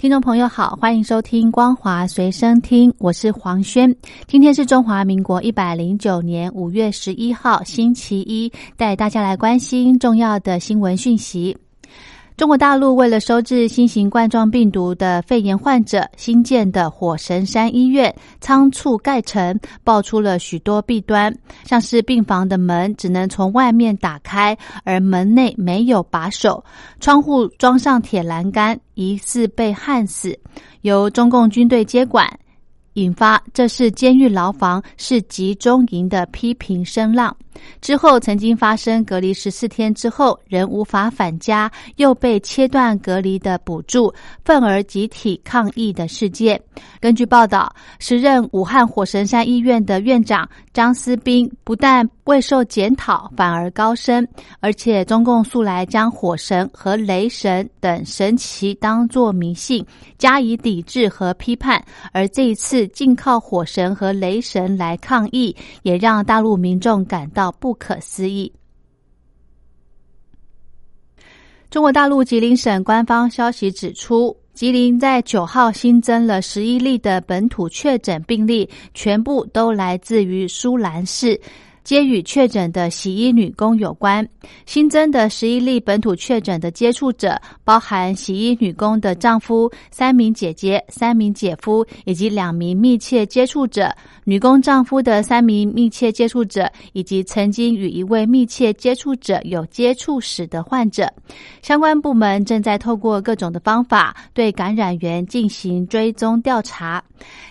听众朋友好，欢迎收听光华随身听，我是黄轩。今天是中华民国一百零九年五月十一号，星期一，带大家来关心重要的新闻讯息。中国大陆为了收治新型冠状病毒的肺炎患者，新建的火神山医院仓促盖成，爆出了许多弊端，像是病房的门只能从外面打开，而门内没有把手，窗户装上铁栏杆，疑似被焊死，由中共军队接管。引发这是监狱牢房是集中营的批评声浪。之后曾经发生隔离十四天之后仍无法返家，又被切断隔离的补助，愤而集体抗议的事件。根据报道，时任武汉火神山医院的院长张思斌不但未受检讨，反而高升，而且中共素来将火神和雷神等神奇当作迷信，加以抵制和批判，而这一次。竟靠火神和雷神来抗议，也让大陆民众感到不可思议。中国大陆吉林省官方消息指出，吉林在九号新增了十一例的本土确诊病例，全部都来自于舒兰市。皆与确诊的洗衣女工有关。新增的十一例本土确诊的接触者，包含洗衣女工的丈夫、三名姐姐、三名姐夫以及两名密切接触者。女工丈夫的三名密切接触者，以及曾经与一位密切接触者有接触史的患者。相关部门正在透过各种的方法对感染源进行追踪调查。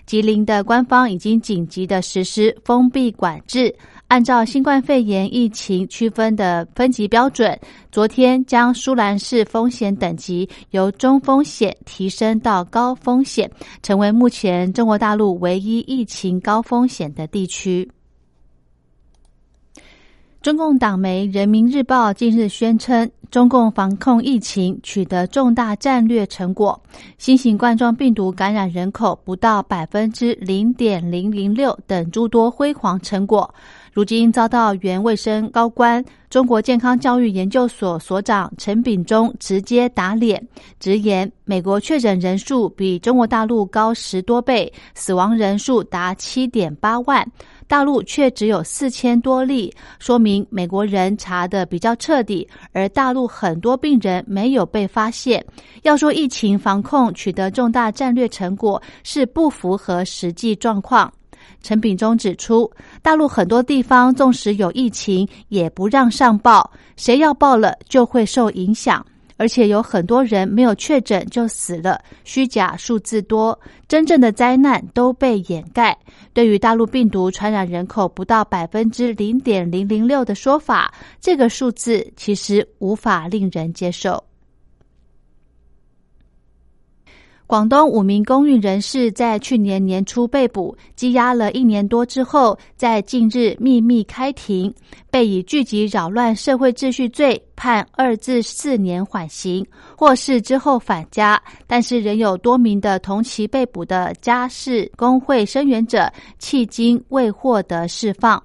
吉林的官方已经紧急的实施封闭管制。按照新冠肺炎疫情区分的分级标准，昨天将舒兰市风险等级由中风险提升到高风险，成为目前中国大陆唯一疫情高风险的地区。中共党媒《人民日报》近日宣称，中共防控疫情取得重大战略成果，新型冠状病毒感染人口不到百分之零点零零六等诸多辉煌成果。如今遭到原卫生高官、中国健康教育研究所所长陈炳忠直接打脸，直言美国确诊人数比中国大陆高十多倍，死亡人数达七点八万，大陆却只有四千多例，说明美国人查的比较彻底，而大陆很多病人没有被发现。要说疫情防控取得重大战略成果，是不符合实际状况。陈炳忠指出，大陆很多地方纵使有疫情，也不让上报，谁要报了就会受影响，而且有很多人没有确诊就死了，虚假数字多，真正的灾难都被掩盖。对于大陆病毒传染人口不到百分之零点零零六的说法，这个数字其实无法令人接受。广东五名公运人士在去年年初被捕，羁押了一年多之后，在近日秘密开庭，被以聚集扰乱社会秩序罪判二至四年缓刑，获释之后返家，但是仍有多名的同期被捕的家事工会声援者，迄今未获得释放。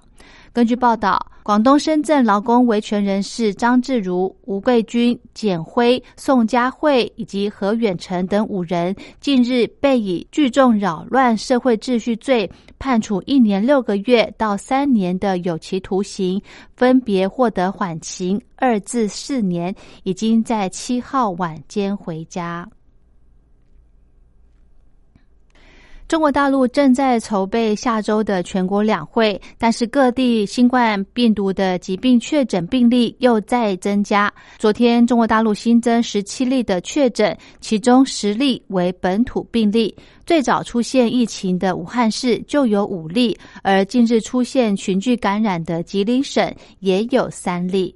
根据报道。广东深圳劳工维权人士张志如、吴桂军、简辉、宋佳慧以及何远成等五人，近日被以聚众扰乱社会秩序罪判处一年六个月到三年的有期徒刑，分别获得缓刑二至四年，已经在七号晚间回家。中国大陆正在筹备下周的全国两会，但是各地新冠病毒的疾病确诊病例又在增加。昨天，中国大陆新增十七例的确诊，其中十例为本土病例。最早出现疫情的武汉市就有五例，而近日出现群聚感染的吉林省也有三例。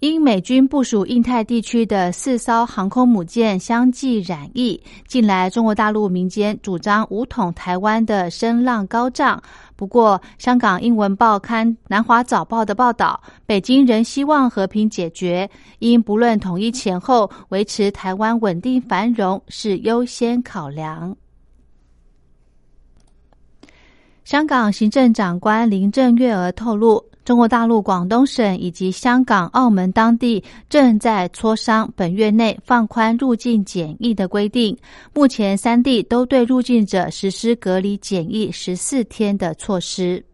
因美军部署印太地区的四艘航空母舰相继染疫，近来中国大陆民间主张武统台湾的声浪高涨。不过，香港英文报刊《南华早报》的报道，北京仍希望和平解决，因不论统一前后，维持台湾稳定繁荣是优先考量。香港行政长官林郑月娥透露。中国大陆广东省以及香港、澳门当地正在磋商本月内放宽入境检疫的规定。目前，三地都对入境者实施隔离检疫十四天的措施。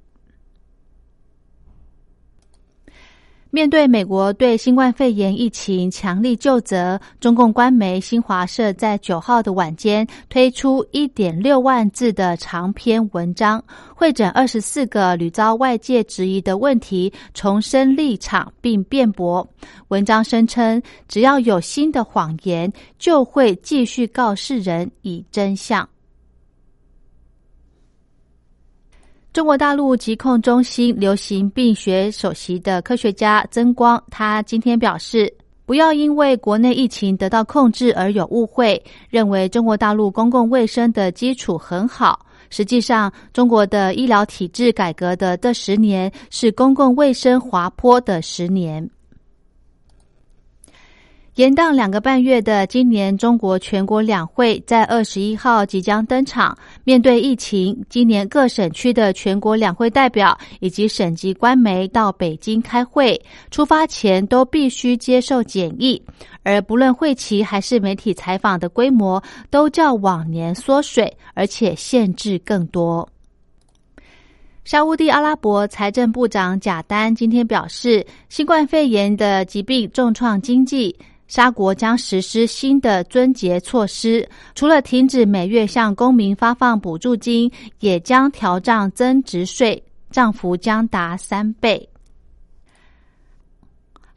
面对美国对新冠肺炎疫情强力救责，中共官媒新华社在九号的晚间推出一点六万字的长篇文章，会诊二十四个屡遭外界质疑的问题，重申立场并辩驳。文章声称，只要有新的谎言，就会继续告世人以真相。中国大陆疾控中心流行病学首席的科学家曾光，他今天表示，不要因为国内疫情得到控制而有误会，认为中国大陆公共卫生的基础很好。实际上，中国的医疗体制改革的这十年是公共卫生滑坡的十年。延宕两个半月的今年中国全国两会在二十一号即将登场。面对疫情，今年各省区的全国两会代表以及省级官媒到北京开会，出发前都必须接受检疫。而不论会期还是媒体采访的规模，都较往年缩水，而且限制更多。沙地阿拉伯财政部长贾丹今天表示，新冠肺炎的疾病重创经济。沙国将实施新的尊节措施，除了停止每月向公民发放补助金，也将调涨增值税，涨幅将达三倍。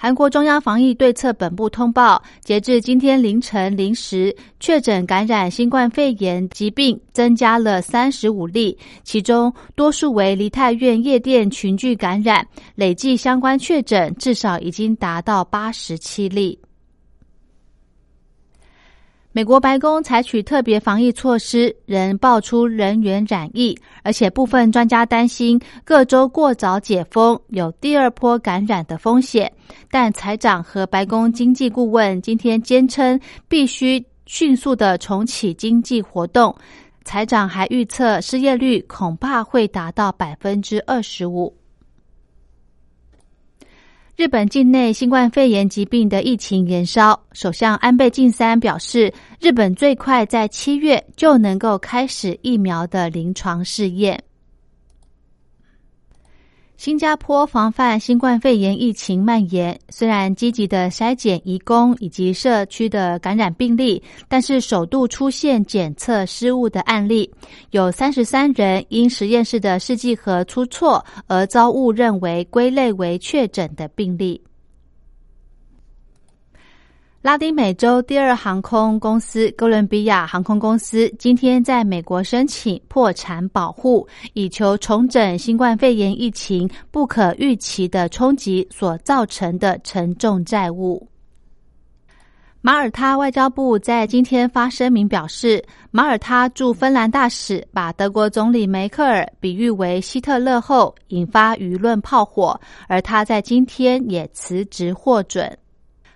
韩国中央防疫对策本部通报，截至今天凌晨零时，确诊感染新冠肺炎疾病增加了三十五例，其中多数为梨泰院夜店群聚感染，累计相关确诊至少已经达到八十七例。美国白宫采取特别防疫措施，仍爆出人员染疫，而且部分专家担心各州过早解封有第二波感染的风险。但财长和白宫经济顾问今天坚称，必须迅速的重启经济活动。财长还预测失业率恐怕会达到百分之二十五。日本境内新冠肺炎疾病的疫情延烧，首相安倍晋三表示，日本最快在七月就能够开始疫苗的临床试验。新加坡防范新冠肺炎疫情蔓延，虽然积极的筛检移工以及社区的感染病例，但是首度出现检测失误的案例，有三十三人因实验室的试剂盒出错而遭误认为归类为确诊的病例。拉丁美洲第二航空公司哥伦比亚航空公司今天在美国申请破产保护，以求重整新冠肺炎疫情不可预期的冲击所造成的沉重债务。马耳他外交部在今天发声明表示，马耳他驻芬兰大使把德国总理梅克尔比喻为希特勒后，引发舆论炮火，而他在今天也辞职获准。